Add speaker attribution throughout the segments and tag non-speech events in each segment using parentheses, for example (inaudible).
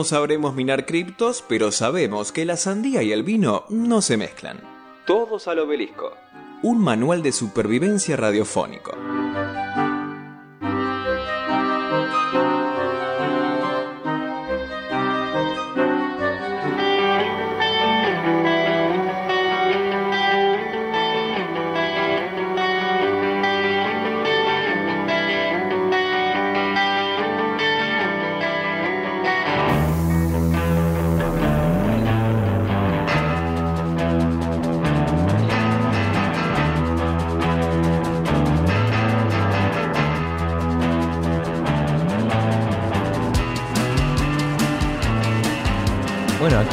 Speaker 1: No sabremos minar criptos, pero sabemos que la sandía y el vino no se mezclan. Todos al obelisco. Un manual de supervivencia radiofónico.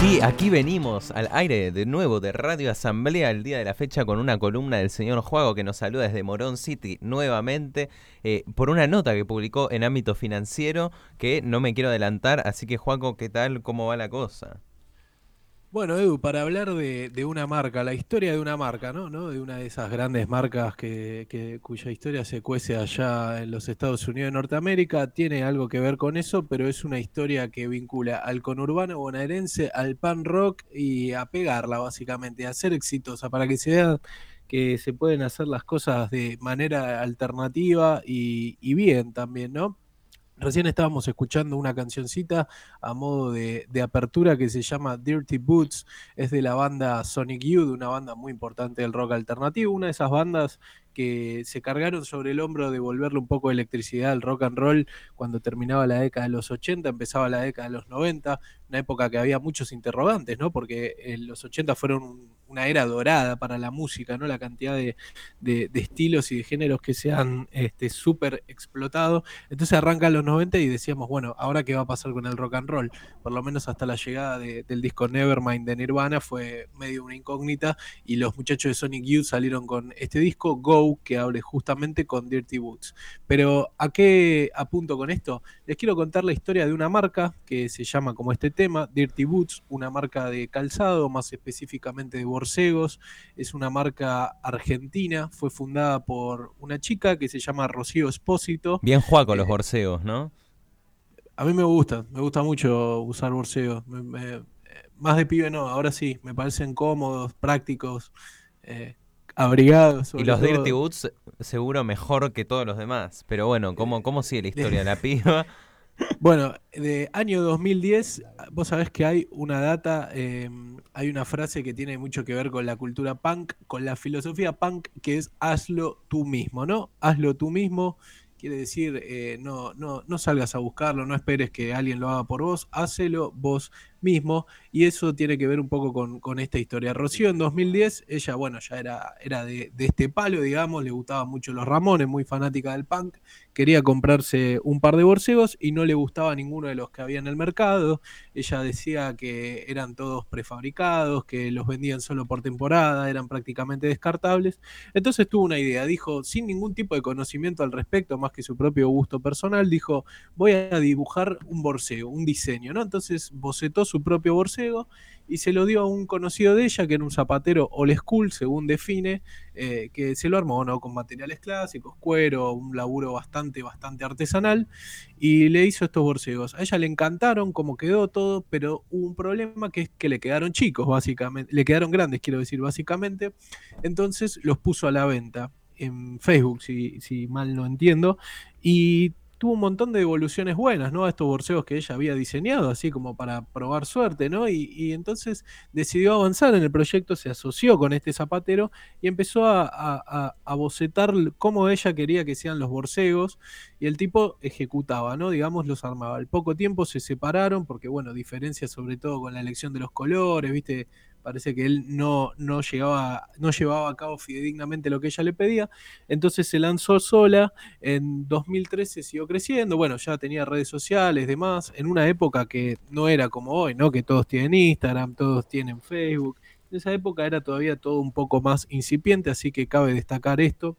Speaker 2: Aquí, aquí venimos al aire de nuevo de Radio Asamblea el día de la fecha con una columna del señor Juago que nos saluda desde Morón City nuevamente eh, por una nota que publicó en ámbito financiero que no me quiero adelantar, así que Juaco, ¿qué tal? ¿Cómo va la cosa?
Speaker 3: Bueno, Edu, para hablar de, una marca, la historia de una marca, ¿no? ¿no? De una de esas grandes marcas que, cuya historia se cuece allá en los Estados Unidos de Norteamérica, tiene algo que ver con eso, pero es una historia que vincula al conurbano bonaerense, al pan rock y a pegarla, básicamente, a ser exitosa, para que se vean que se pueden hacer las cosas de manera alternativa y, y bien también, ¿no? Recién estábamos escuchando una cancioncita a modo de, apertura que se llama Dirty Boots, es de la banda Sonic Youth, una banda muy importante del rock alternativo, una de esas bandas que se cargaron sobre el hombro de volverle un poco de electricidad al rock and roll cuando terminaba la década de los 80, empezaba la década de los 90, una época que había muchos interrogantes, ¿no? Porque en los 80 fueron una era dorada para la música, ¿no? La cantidad de, estilos y de géneros que se han este, súper explotado. Entonces arrancan los 90 y decíamos, bueno, ahora qué va a pasar con el rock and roll. Por lo menos hasta la llegada del disco Nevermind de Nirvana fue medio una incógnita y los muchachos de Sonic Youth salieron con este disco, Go, que abre justamente con Dirty Boots. Pero ¿a qué apunto con esto? Les quiero contar la historia de una marca que se llama como este tema, Dirty Boots, una marca de calzado, más específicamente de borcegos. Es una marca argentina, fue fundada por una chica que se llama Rocío Espósito.
Speaker 2: Bien los eh, borcegos, ¿no?
Speaker 3: A mí me gusta, me gusta mucho usar borcegos. más de pibe no, ahora sí, me parecen cómodos, prácticos, eh, abrigados.
Speaker 2: Y los Dirty Boots seguro mejor que todos los demás. Pero bueno, ¿cómo, cómo sigue la historia de la (laughs) piba?
Speaker 3: Bueno, de año 2010, vos sabés que hay una data, em, hay una frase que tiene mucho que ver con la cultura punk, con la filosofía punk, que es hazlo tú mismo, ¿no? Hazlo tú mismo Quiere decir, eh, no, no, no salgas a buscarlo, no esperes que alguien lo haga por vos, hácelo vos mismo. Y eso tiene que ver un poco con, esta historia. Rocío en 2010, ella, bueno, ya era, era de, este palo, digamos, le gustaban mucho los Ramones, muy fanática del punk, quería comprarse un par de borcegos y no le gustaba ninguno de los que había en el mercado. Ella decía que eran todos prefabricados, que los vendían solo por temporada, eran prácticamente descartables. Entonces tuvo una idea, dijo, sin ningún tipo de conocimiento al respecto, más que su propio gusto personal, dijo, voy a dibujar un borcego, un diseño, ¿no? Entonces bocetó su propio borcego y se lo dio a un conocido de ella, que era un zapatero old school, según define, eh, que se lo armó ¿no? con materiales clásicos, cuero, un laburo bastante, bastante artesanal, y le hizo estos borcegos. A ella le encantaron cómo quedó todo, pero hubo un problema que es que le quedaron chicos, básicamente, le quedaron grandes, quiero decir, básicamente, entonces los puso a la venta en Facebook, si, si mal no entiendo, y tuvo un montón de evoluciones buenas, ¿no? A estos borseos que ella había diseñado, así como para probar suerte, ¿no? Y, entonces decidió avanzar en el proyecto, se asoció con este zapatero y empezó a, bocetar cómo ella quería que sean los borcegos y el tipo ejecutaba, ¿no? Digamos, los armaba. Al poco tiempo se separaron porque, bueno, diferencia sobre todo con la elección de los colores, ¿viste? Parece que él no, no, llegaba, no llevaba a cabo fidedignamente lo que ella le pedía, entonces se lanzó sola, en 2013 siguió creciendo, bueno, ya tenía redes sociales, demás, en una época que no era como hoy, ¿no? Que todos tienen Instagram, todos tienen Facebook, en esa época era todavía todo un poco más incipiente, así que cabe destacar esto.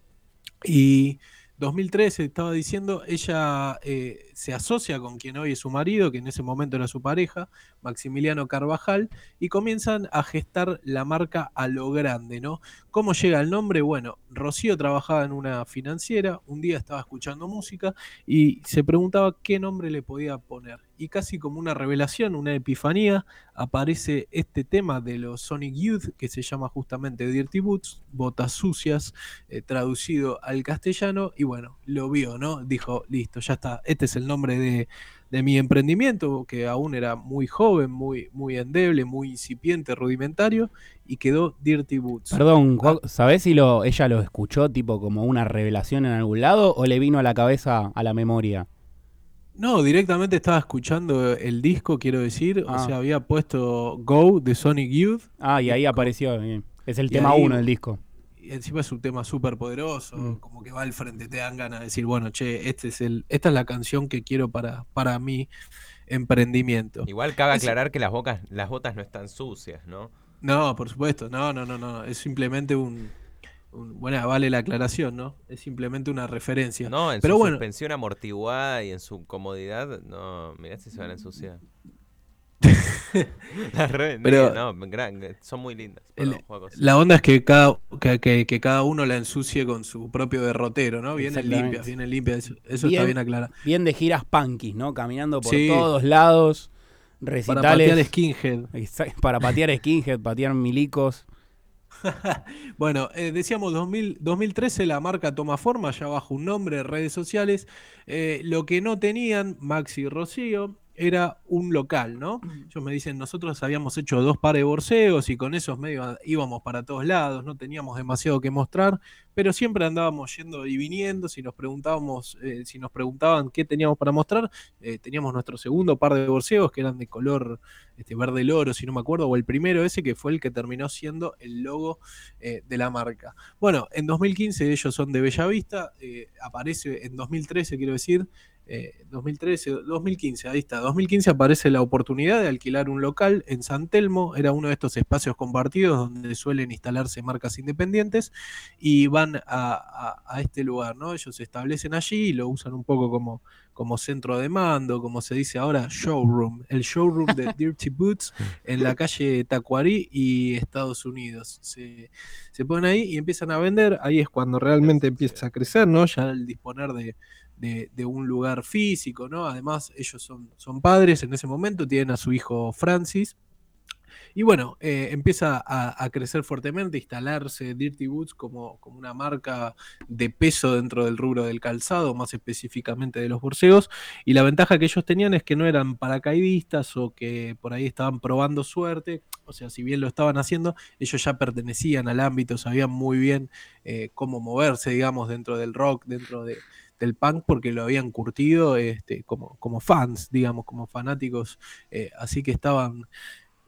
Speaker 3: Y 2013 estaba diciendo, ella eh, se asocia con quien hoy es su marido, que en ese momento era su pareja, Maximiliano Carvajal, y comienzan a gestar la marca a lo grande, ¿no? ¿Cómo llega el nombre? Bueno, Rocío trabajaba en una financiera, un día estaba escuchando música y se preguntaba qué nombre le podía poner. y casi como una revelación, una epifanía, aparece este tema de los Sonic Youth que se llama justamente Dirty Boots, botas sucias, eh, traducido al castellano, y bueno, lo vio, ¿no? Dijo, listo, ya está, este es el nombre de, de mi emprendimiento, que aún era muy joven, muy, muy endeble, muy incipiente, rudimentario, y quedó Dirty Boots.
Speaker 4: Perdón, ah. ¿sabés si lo, ella lo escuchó tipo como una revelación en algún lado o le vino a la cabeza, a la memoria?
Speaker 3: No, directamente estaba escuchando el disco, quiero decir. O ah. sea, había puesto Go de Sonic Youth.
Speaker 4: Ah, y ahí apareció. Es el tema uno del disco
Speaker 3: encima es un tema súper poderoso, mm. como que va al frente, te dan ganas de decir, bueno, che, este es el, esta es la canción que quiero para, para mi emprendimiento.
Speaker 2: Igual cabe aclarar que las, bocas, las botas no están sucias, ¿no?
Speaker 3: No, por supuesto, no, no, no, no, es simplemente un, bueno, vale la aclaración, ¿no? Es simplemente una referencia.
Speaker 2: No, en
Speaker 3: Pero
Speaker 2: su
Speaker 3: bueno,
Speaker 2: suspensión amortiguada y en su comodidad, no, mirá si se van a ensuciar. (laughs) Pero son muy lindas.
Speaker 3: la onda es que cada, que, cada uno la ensucie con su propio derrotero, ¿no? Vienen limpias, vienen limpias, eso, está bien aclarado.
Speaker 4: Bien de giras punkis, ¿no? Caminando por todos lados, recitales.
Speaker 3: Para patear skinhead.
Speaker 4: Para patear skinhead, patear milicos. (laughs)
Speaker 3: bueno, eh, decíamos 2013 la marca toma forma, ya bajo un nombre, redes sociales. Eh, lo que no tenían Maxi y Rocío era un local, ¿no? Ellos me dicen, nosotros habíamos hecho dos pares de borseos y con esos medios íbamos para todos lados, no teníamos demasiado que mostrar, pero siempre andábamos yendo y viniendo, si nos preguntábamos, eh, si nos preguntaban qué teníamos para mostrar, eh, teníamos nuestro segundo par de borseos que eran de color este, verde loro, si no me acuerdo, o el primero ese que fue el que terminó siendo el logo eh, de la marca. Bueno, en 2015 ellos son de Bellavista, aparece en 2013, quiero decir, 2013, eh, 2015, ahí está. 2015 aparece la oportunidad de alquilar un local en San Telmo, era uno de estos espacios compartidos donde suelen instalarse marcas independientes y van a, este lugar, ¿no? Ellos se establecen allí y lo usan un poco como, como centro de mando, como se dice ahora, showroom, el showroom de (laughs) Dirty Boots en la calle Tacuarí y Estados Unidos. Se, se ponen ahí y empiezan a vender, ahí es cuando realmente empieza a crecer, ¿no? Ya el disponer de de, un lugar físico, ¿no? Además, ellos son, son padres en ese momento, tienen a su hijo Francis. Y bueno, eh, empieza a, crecer fuertemente, instalarse Dirty Boots como, como, una marca de peso dentro del rubro del calzado, más específicamente de los borseos. Y la ventaja que ellos tenían es que no eran paracaidistas o que por ahí estaban probando suerte. O sea, si bien lo estaban haciendo, ellos ya pertenecían al ámbito, sabían muy bien eh, cómo moverse, digamos, dentro del rock, dentro de, del punk porque lo habían curtido este, como, como fans, digamos, como fanáticos, eh, así que estaban,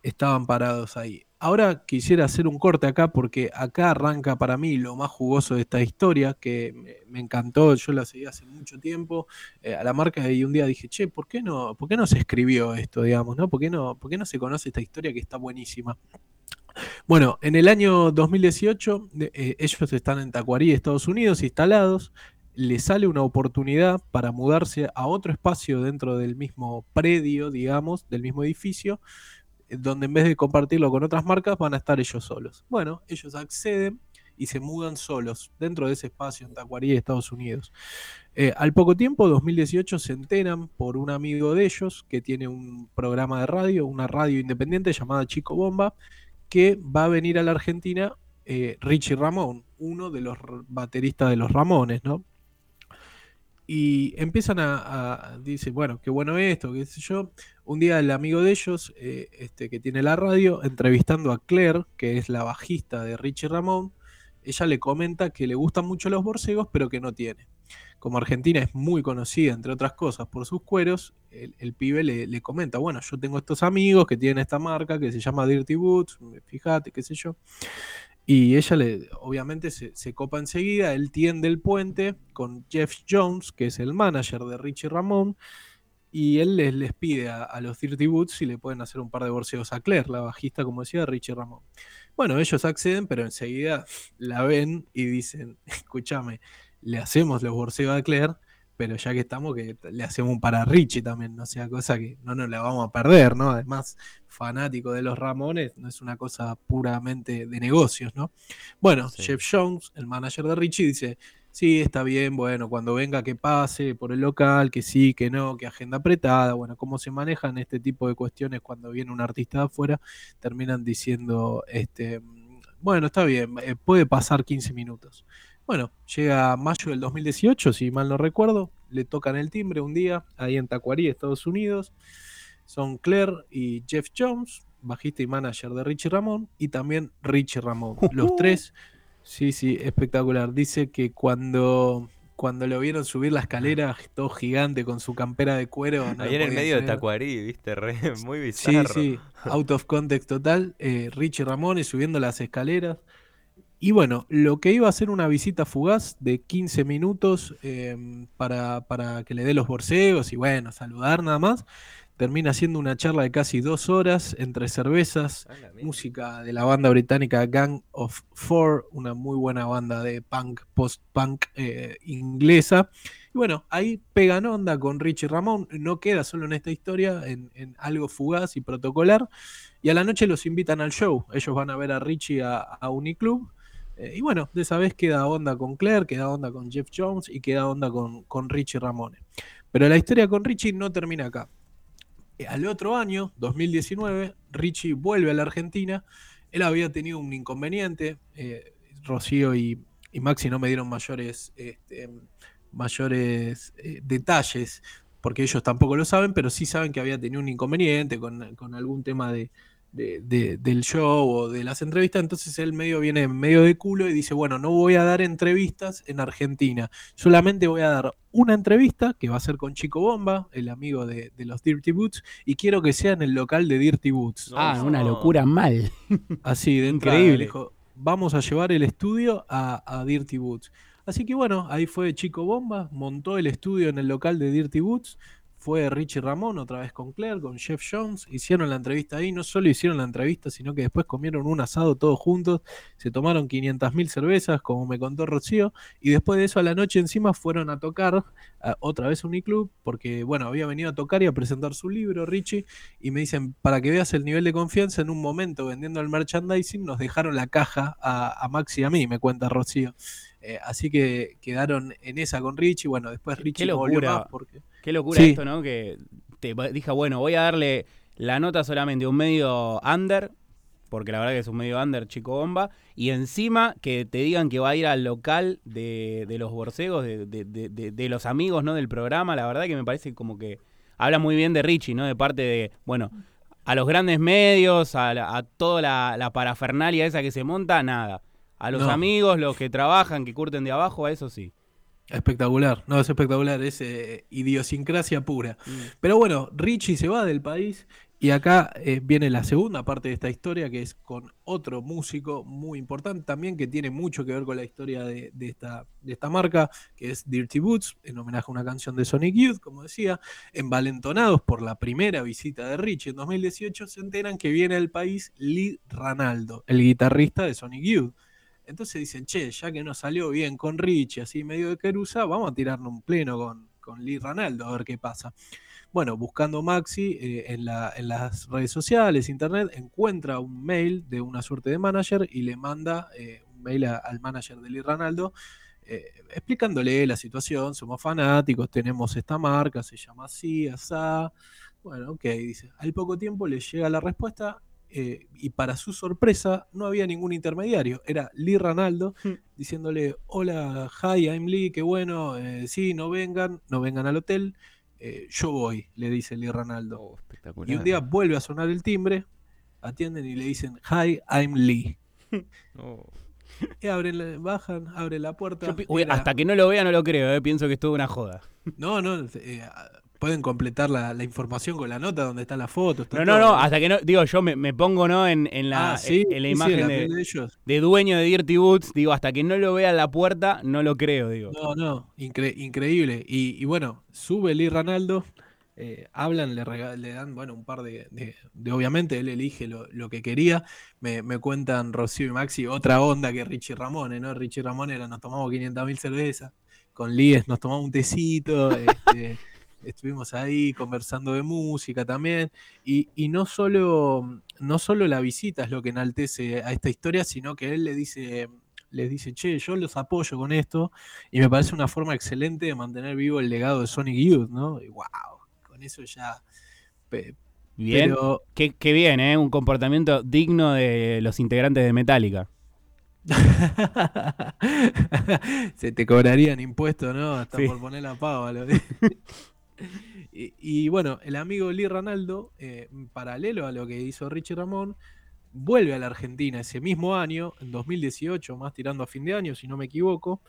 Speaker 3: estaban parados ahí. Ahora quisiera hacer un corte acá porque acá arranca para mí lo más jugoso de esta historia que me, encantó, yo la seguí hace mucho tiempo eh, a la marca y un día dije, che, ¿por qué no, por qué no se escribió esto, digamos, ¿no? ¿Por qué no, por qué no se conoce esta historia que está buenísima? Bueno, en el año 2018 eh, ellos están en Tacuarí, Estados Unidos, instalados le sale una oportunidad para mudarse a otro espacio dentro del mismo predio, digamos, del mismo edificio, eh, donde en vez de compartirlo con otras marcas van a estar ellos solos. Bueno, ellos acceden y se mudan solos dentro de ese espacio en Tacuarí, Estados Unidos. Eh, al poco tiempo, 2018, se enteran por un amigo de ellos que tiene un programa de radio, una radio independiente llamada Chico Bomba, que va a venir a la Argentina eh, Richie Ramón, uno de los bateristas de los Ramones, ¿no? Y empiezan a, dice, bueno, qué bueno esto, qué sé yo. Un día el amigo de ellos, eh, este, que tiene la radio, entrevistando a Claire, que es la bajista de Richie Ramón, ella le comenta que le gustan mucho los borcegos, pero que no tiene. Como Argentina es muy conocida, entre otras cosas, por sus cueros, el, pibe le, le, comenta, bueno, yo tengo estos amigos que tienen esta marca que se llama Dirty Boots, fíjate, qué sé yo. Y ella le, obviamente se, copa enseguida, él tiende el puente con Jeff Jones, que es el manager de Richie Ramón, y él les, les pide a, los Dirty Boots si le pueden hacer un par de borseos a Claire, la bajista, como decía, de Richie Ramón. Bueno, ellos acceden, pero enseguida la ven y dicen, (laughs) escúchame, le hacemos los borseos a Claire, pero ya que estamos, que le hacemos un para Richie también, no sea cosa que no nos la vamos a perder, ¿no? Además, fanático de los Ramones, no es una cosa puramente de negocios, ¿no? Bueno, Jeff Jones, el manager de Richie, dice, Sí, está bien, bueno, cuando venga que pase por el local, que sí, que no, que agenda apretada, bueno, cómo se manejan este tipo de cuestiones cuando viene un artista de afuera, terminan diciendo, este, bueno, está bien, eh, puede pasar 15 minutos. Bueno, llega mayo del 2018, si mal no recuerdo, le tocan el timbre un día ahí en Tacuarí, Estados Unidos. Son Claire y Jeff Jones, bajista y manager de Richie Ramón, y también Richie Ramón. (laughs) Los tres, sí, sí, espectacular. Dice que cuando, cuando lo vieron subir la escalera, todo gigante con su campera de cuero. no
Speaker 2: Ahí en el medio de. Tacuarí, viste, re, (laughs) muy
Speaker 3: Sí,
Speaker 2: bizarro.
Speaker 3: sí, out of context total. eh, Richie Ramones subiendo las escaleras. Y bueno, lo que iba a ser una visita fugaz de 15 minutos eh, para, para que le dé los borseos y bueno, saludar nada más, termina siendo una charla de casi dos horas entre cervezas, música de la banda británica Gang of Four, una muy buena banda de punk, post-punk eh, inglesa. Y bueno, ahí pegan onda con Richie Ramón, no queda solo en esta historia, en, en algo fugaz y protocolar. Y a la noche los invitan al show. Ellos van a ver a Richie a, a Uniclub. Eh, y bueno, de esa vez queda onda con Claire, queda onda con Jeff Jones y queda onda con, con Richie Ramone. Pero la historia con Richie no termina acá. Eh, Al otro año, 2019, Richie vuelve a la Argentina. Él había tenido un inconveniente. eh, Rocío y, y Maxi no me dieron mayores, este, mayores detalles, porque ellos tampoco lo saben, pero sí saben que había tenido un inconveniente con, con algún tema de, de- de- del show o de las entrevistas. Entonces él medio viene medio de culo y dice, bueno, no voy a dar entrevistas en Argentina. Solamente voy a dar una entrevista que va a ser con Chico Bomba, el amigo de, de los Dirty Boots, y quiero que sea en el local de Dirty Boots.
Speaker 4: Ah,
Speaker 2: No.
Speaker 4: una locura mal.
Speaker 3: Así, de
Speaker 4: Increíble.
Speaker 3: dijo, vamos a llevar el estudio a, a Dirty Boots. Así que bueno, ahí fue Chico Bomba, montó el estudio en el local de Dirty Boots. Fue Richie Ramón otra vez con Claire, con Jeff Jones. Hicieron la entrevista ahí. No solo hicieron la entrevista, sino que después comieron un asado todos juntos. Se tomaron 500.000 cervezas, como me contó Rocío. Y después de eso, a la noche encima fueron a tocar a- otra vez a Uniclub. Porque, bueno, había venido a tocar y a presentar su libro, Richie y me dicen, para que veas el nivel de confianza, en un momento vendiendo el merchandising, nos dejaron la caja a, a Max y a mí, me cuenta Rocío. Eh, así que quedaron en esa con Richie. Bueno, después Richie volvió más porque.
Speaker 4: Qué locura
Speaker 3: Sí.
Speaker 4: esto, ¿no? Que te va- dije, bueno, voy a darle la nota solamente a un medio under, porque la verdad que es un medio under, chico bomba, y encima que te digan que va a ir al local de, de los borcegos, de, de- de- de- de los amigos, ¿no? Del programa, la verdad que me parece como que habla muy bien de Richie, ¿no? De parte de, bueno, a los grandes medios, a, la- a toda la, la parafernalia esa que se monta, nada. A los
Speaker 3: No.
Speaker 4: amigos, los que trabajan, que curten de abajo, a eso sí.
Speaker 3: Espectacular, no, es espectacular, es eh, idiosincrasia pura. Pero bueno, Richie se va del país y acá eh, viene la segunda parte de esta historia que es con otro músico muy importante también que tiene mucho que ver con la historia de, de esta, de esta marca, que es Dirty Boots, en homenaje a una canción de Sonic Youth, como decía, envalentonados por la primera visita de Richie en 2018, se enteran que viene al país Lee Ranaldo, el guitarrista de Sonic Youth. Entonces dicen, che, ya que nos salió bien con Richie, así medio de querusa, vamos a tirarnos un pleno con, con Lee Ranaldo, a ver qué pasa. Bueno, buscando Maxi eh, en, la- en las redes sociales, internet, encuentra un mail de una suerte de manager y le manda eh, un mail al manager de Lee Ranaldo eh, explicándole la situación, somos fanáticos, tenemos esta marca, se llama así, asá. Bueno, ok, dice. Al poco tiempo le llega la respuesta eh, y para su sorpresa no había ningún intermediario. Era Lee Ranaldo (laughs)
Speaker 4: Hmm.
Speaker 3: diciéndole, hola, hi, I'm Lee, qué bueno, eh, sí, no vengan, no vengan al hotel, eh, yo voy, le dice Lee Ranaldo.
Speaker 2: Oh, espectacular.
Speaker 3: Y un día vuelve a sonar el timbre, atienden y le dicen, hi, I'm Lee. (laughs)
Speaker 2: Oh.
Speaker 3: Y abren, bajan, abren la puerta.
Speaker 4: Yo pi- uy,
Speaker 3: era-
Speaker 4: hasta que no lo vea no lo creo, pienso que es toda una joda.
Speaker 3: No, no, eh, pueden completar la, la información con la nota donde está la foto. está
Speaker 4: No, no,
Speaker 3: todo.
Speaker 4: no, hasta que no, digo, yo me, me pongo, ¿no? En, en la,
Speaker 3: Ah, sí,
Speaker 4: en la
Speaker 3: sí, sí,
Speaker 4: imagen
Speaker 3: la
Speaker 4: de,
Speaker 3: piel de ellos.
Speaker 4: de dueño de Dirty Boots, digo, hasta que no lo vea en la puerta, no lo creo, digo.
Speaker 3: No, no, incre- increíble. Y, y bueno, sube Lee Ranaldo, eh, hablan, le, le dan, bueno, un par de, de- de- obviamente él elige lo, lo que quería. Me, me cuentan Rocío y Maxi otra onda que Richie Ramone, ¿no? Richie Ramone era, nos tomamos 500.000 cervezas, con Líes nos tomamos un tecito, (laughs) este, estuvimos ahí conversando de música también. Y, y no, solo, no solo la visita es lo que enaltece a esta historia, sino que él le dice les dice, che, yo los apoyo con esto, y me parece una forma excelente de mantener vivo el legado de Sonic Youth, ¿no? Y wow, con eso ya...
Speaker 4: Bien, qué, qué, bien, ¿eh? Un comportamiento digno de los integrantes de Metallica. (laughs)
Speaker 3: Se te cobrarían impuestos, ¿no? Hasta por poner la pava. (laughs) y, bueno, el amigo Lee Ranaldo, eh, paralelo a lo que hizo Richie Ramón, vuelve a la Argentina ese mismo año, en 2018, más tirando a fin de año, si no me equivoco,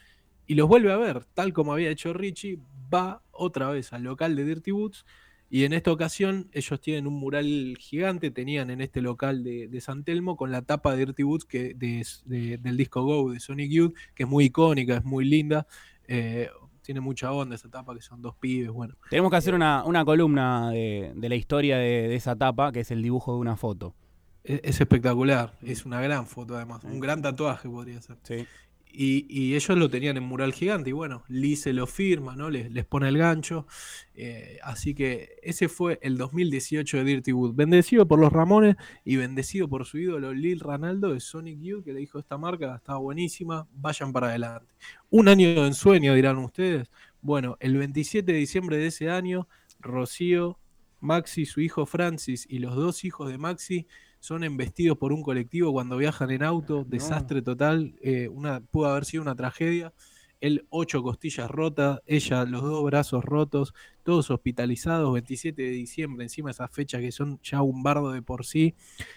Speaker 3: y los vuelve a ver, tal como había hecho Richie, va otra vez al local de Dirty Woods y en esta ocasión ellos tienen un mural gigante, tenían en este local de, San Telmo con la tapa de Dirty Woods que, del disco Go de Sonic Youth, que es muy icónica, es muy linda. Eh, tiene mucha onda esa tapa, que son dos pibes, bueno.
Speaker 4: Tenemos que hacer una, columna de, la historia de, esa tapa, que es el dibujo de una foto.
Speaker 3: Es, es, espectacular, es una gran foto además, un gran tatuaje podría ser.
Speaker 4: Sí.
Speaker 3: Y, ellos lo tenían en mural gigante y bueno, Lee se lo firma, ¿no? Les, pone el gancho. Eh, así que ese fue el 2018 de Dirty Wood. Bendecido por los Ramones y bendecido por su ídolo Lil Ranaldo de Sonic Youth, que le dijo esta marca estaba buenísima, vayan para adelante. Un año de ensueño, dirán ustedes. Bueno, el 27 de diciembre de ese año, Rocío, Maxi, su hijo Francis y los dos hijos de Maxi son embestidos por un colectivo cuando viajan en auto, desastre total, eh, una, pudo haber sido una tragedia. Él, ocho costillas rotas, ella, los dos brazos rotos, todos hospitalizados, 27 de diciembre, encima esas fechas que son ya un bardo de por sí,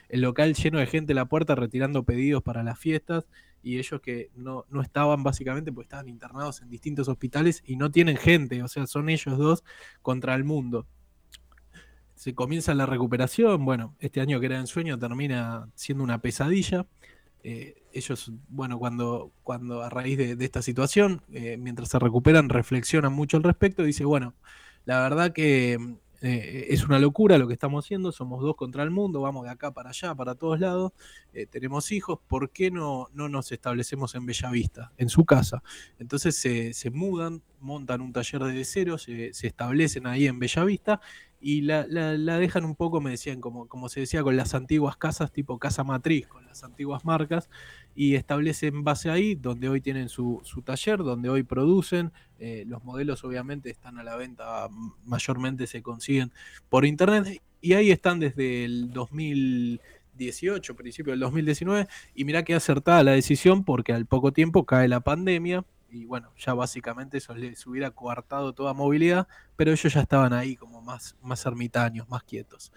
Speaker 3: el local lleno de gente en la puerta retirando pedidos para las fiestas y ellos que no, no estaban básicamente porque estaban internados en distintos hospitales y no tienen gente, o sea, son ellos dos contra el mundo se comienza la recuperación. Bueno, este año que era en sueño termina siendo una pesadilla. Eh, ellos, bueno, cuando, cuando a raíz de, esta situación, eh, mientras se recuperan, reflexionan mucho al respecto. Dice, bueno, la verdad que eh, es una locura lo que estamos haciendo, somos dos contra el mundo, vamos de acá para allá, para todos lados, tenemos hijos, ¿por qué no, no nos establecemos en Bellavista, en su casa? Entonces se, se mudan, montan un taller de cero, se, se establecen ahí en Bellavista y la, la, dejan un poco, me decían, como, como se decía, con las antiguas casas, tipo casa matriz, con las antiguas marcas, y establecen base ahí, donde hoy tienen su, su taller, donde hoy producen. Eh, los modelos obviamente están a la venta, mayormente se consiguen por internet, y ahí están desde el 2018, principio del 2019, y mirá que acertada la decisión porque al poco tiempo cae la pandemia y bueno, ya básicamente eso les hubiera coartado toda movilidad, pero ellos ya estaban ahí como más, más ermitaños, más quietos.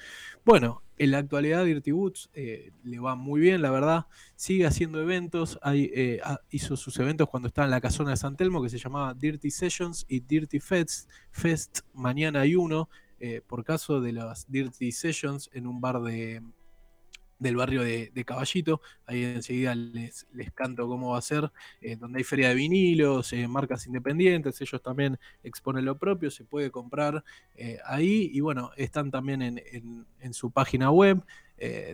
Speaker 3: Bueno, en la actualidad Dirty Woods eh, le va muy bien, la verdad, sigue haciendo eventos, eh, hizo sus eventos cuando estaba en la casona de San Telmo que se llamaba Dirty Sessions y Dirty Fest, Fest mañana hay uno, eh, por caso de las Dirty Sessions en un bar de, del barrio de, Caballito. Ahí enseguida les, les, canto cómo va a ser, eh, donde hay feria de vinilos, eh, marcas independientes, ellos también exponen lo propio, se puede comprar eh, ahí y bueno, están también en, su página web.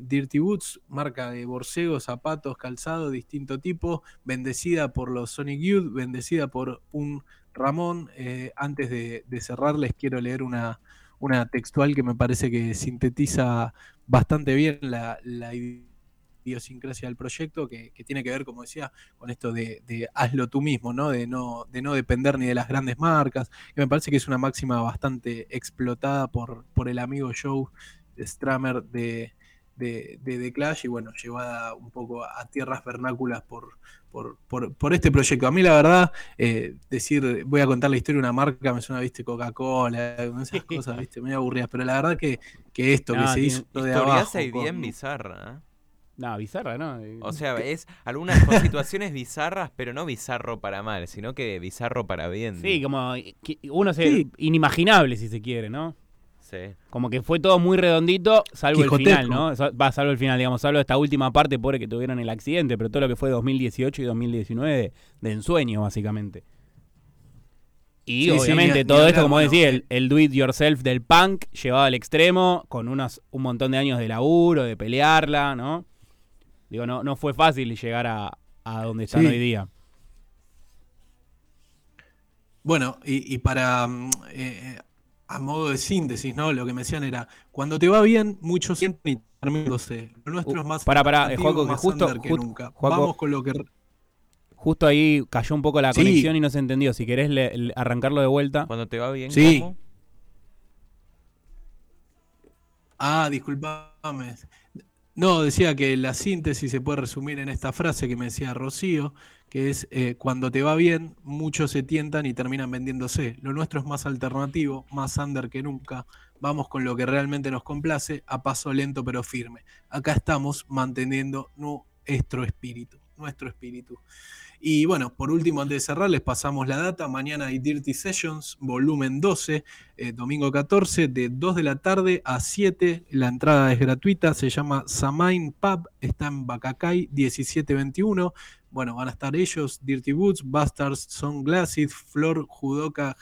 Speaker 3: Dirty Boots, marca de borcego, zapatos, calzado, distinto tipo, bendecida por los Sonic Youth, bendecida por un Ramón. antes de, de cerrar, les quiero leer una, una textual que me parece que sintetiza bastante bien la, idiosincrasia del proyecto, que, tiene que ver, como decía, con esto de, hazlo tú mismo, ¿no? De, ¿no? de no depender ni de las grandes marcas. Y me parece que es una máxima bastante explotada por, por el amigo Joe Stramer de, de, de, Clash y bueno, llevada un poco a tierras vernáculas por, por, este proyecto. A mí la verdad, eh, decir, voy a contar la historia de una marca, me suena, viste, Coca-Cola, esas (laughs) cosas, viste, medio aburridas, pero la verdad que, que esto que se hizo de abajo...
Speaker 2: y bien bizarra, ¿eh?
Speaker 4: No, bizarra, ¿no?
Speaker 2: O sea, es algunas situaciones bizarras, pero no bizarro para mal, sino que bizarro para bien.
Speaker 4: Sí, como uno se inimaginable si se quiere, ¿no? Como que fue todo muy redondito, salvo el final, ¿no? Va, salvo el final, digamos, salvo esta última parte por que tuvieron el accidente, pero todo lo que fue 2018 y 2019 de, ensueño, básicamente. Y obviamente todo esto, como decía, el, el, do it yourself del punk llevado al extremo, con unos, un montón de años de laburo, de pelearla, ¿no? Digo, no, no fue fácil llegar a, a donde están hoy día.
Speaker 3: Bueno, y, para mm, eh, a modo de síntesis, ¿no? Lo que me decían era, cuando te va bien, muchos sienten y terminándose. Lo nuestro es más
Speaker 4: para, para, eh, Juaco, que justo,
Speaker 3: que nunca. Vamos con lo que...
Speaker 4: Justo ahí cayó un poco la
Speaker 3: Sí.
Speaker 4: conexión y no se entendió. Si querés le- le- arrancarlo de vuelta.
Speaker 2: Cuando te va bien,
Speaker 3: Sí.
Speaker 2: ¿cómo?
Speaker 3: Ah, disculpame. No, decía que la síntesis se puede resumir en esta frase que me decía Rocío, que es eh, cuando te va bien, muchos se tientan y terminan vendiéndose. Lo nuestro es más alternativo, más under que nunca. Vamos con lo que realmente nos complace, a paso lento pero firme. Acá estamos manteniendo nuestro espíritu, nuestro espíritu. Y bueno, por último, antes de cerrar, les pasamos la data. Mañana hay Dirty Sessions, volumen 12, eh, domingo 14, de 2 de la tarde a 7. La entrada es gratuita, se llama Samain Pub, está en Bacacay 1721. Bueno, van a estar ellos, Dirty Boots, Bastards, Sunglasses, Flor, Judoka,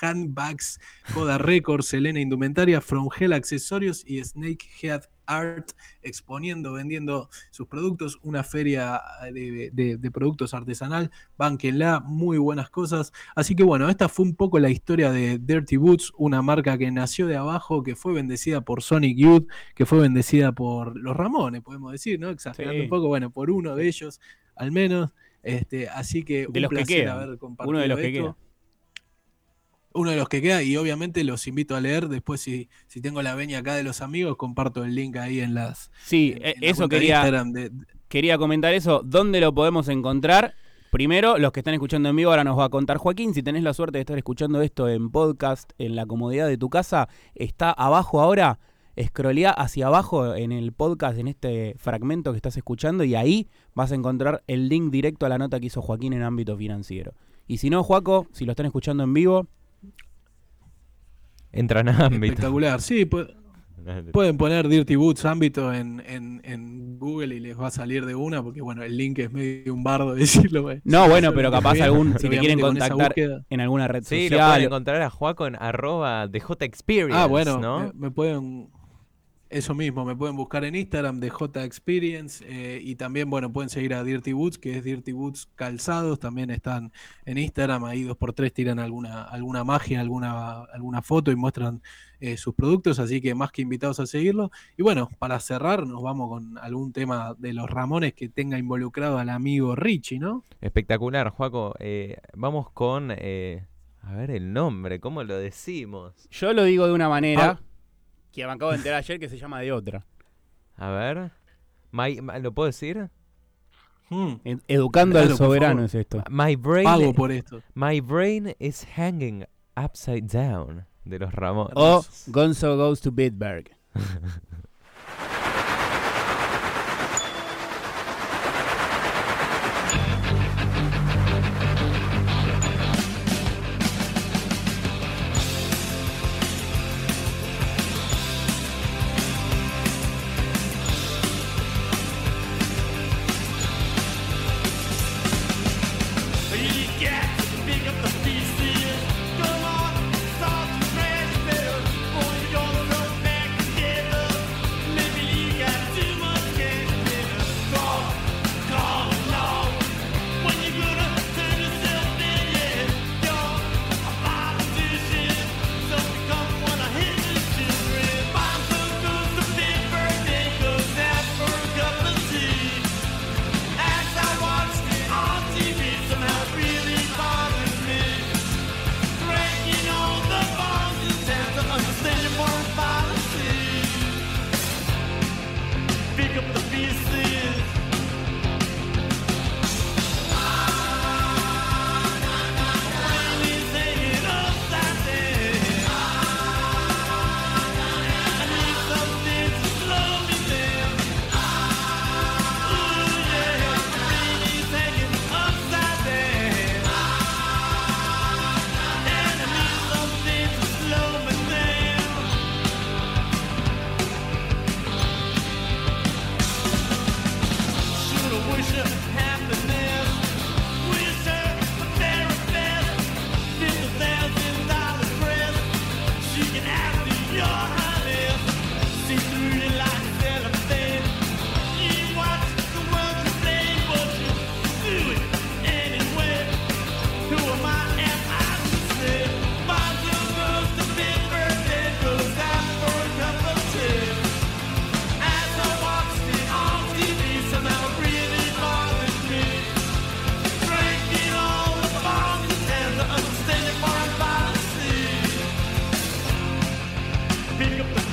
Speaker 3: Handbags, Coda Records, Selena Indumentaria, From Hell Accesorios y Snakehead Art exponiendo, vendiendo sus productos, una feria de, de- de productos artesanal, banquenla, muy buenas cosas. Así que bueno, esta fue un poco la historia de Dirty Boots, una marca que nació de abajo, que fue bendecida por Sonic Youth, que fue bendecida por los Ramones, podemos decir, ¿no? Exagerando
Speaker 4: Sí.
Speaker 3: un poco, bueno, por uno de ellos al menos. Este, así que
Speaker 4: De
Speaker 3: un
Speaker 4: los
Speaker 3: placer haber compartido
Speaker 4: Uno de los que queda.
Speaker 3: Uno de los que queda, y obviamente los invito a leer. Después, si, si tengo la veña acá de los amigos, comparto el link ahí en las.
Speaker 4: Sí,
Speaker 3: en- en la
Speaker 4: eso
Speaker 3: de
Speaker 4: quería,
Speaker 3: de-
Speaker 4: quería comentar eso. ¿Dónde lo podemos encontrar? Primero, los que están escuchando en vivo, ahora nos va a contar Joaquín. Si tenés la suerte de estar escuchando esto en podcast, en la comodidad de tu casa, está abajo ahora. Scrollea hacia abajo en el podcast, en este fragmento que estás escuchando, y ahí vas a encontrar el link directo a la nota que hizo Joaquín en ámbito financiero. Y si no, Joaco, si lo están escuchando en vivo,
Speaker 2: Entran a ámbito.
Speaker 3: espectacular. Sí, pu- pueden poner Dirty Boots ámbito en, en- en Google y les va a salir de una, porque bueno, el link es medio un bardo (laughs) decirlo. bueno.
Speaker 4: No, bueno, pero capaz algún, si te quieren contactar en alguna red
Speaker 2: Sí, lo pueden
Speaker 4: social.
Speaker 2: encontrar a Juaco en arroba DJ Experience,
Speaker 3: Ah, bueno,
Speaker 2: ¿no?
Speaker 3: me, me pueden. Eso mismo, me pueden buscar en Instagram de J Experience eh, y también, bueno, pueden seguir a Dirty Boots, que es Dirty Boots Calzados, también están en Instagram, ahí dos por tres tiran alguna, alguna magia, alguna, alguna foto y muestran eh, sus productos, así que más que invitados a seguirlo. Y bueno, para cerrar, nos vamos con algún tema de los Ramones que tenga involucrado al amigo Richie, ¿no?
Speaker 2: Espectacular, Juaco. Eh, vamos con... eh, a ver el nombre, ¿cómo lo decimos?
Speaker 4: Yo lo digo de una manera
Speaker 3: Ah.
Speaker 4: Que me acabo de enterar ayer que se llama de otra.
Speaker 2: A ver... My- my- ¿Lo puedo decir?
Speaker 3: Hmm,
Speaker 4: Ed- Educando
Speaker 3: Claro,
Speaker 4: al soberano es esto.
Speaker 2: My brain,
Speaker 3: pago por esto.
Speaker 2: my brain is hanging upside down de los Ramones.
Speaker 4: O Gonzo Goes to Bitburg. (laughs) pick up the